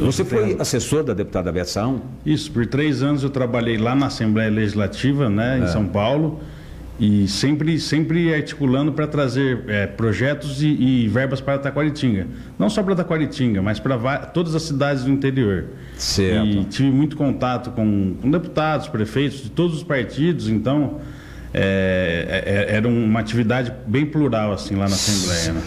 Você foi assessor da deputada Aviação? Isso, por três anos eu trabalhei lá na Assembleia Legislativa, né, em é. São Paulo, e sempre, sempre articulando para trazer é, projetos e, e, verbas para Taquaritinga. Não só para Taquaritinga, mas para todas as cidades do interior. Certo. E tive muito contato com, com deputados, prefeitos de todos os partidos, então é, é, é, era uma atividade bem plural assim lá na Assembleia. Né?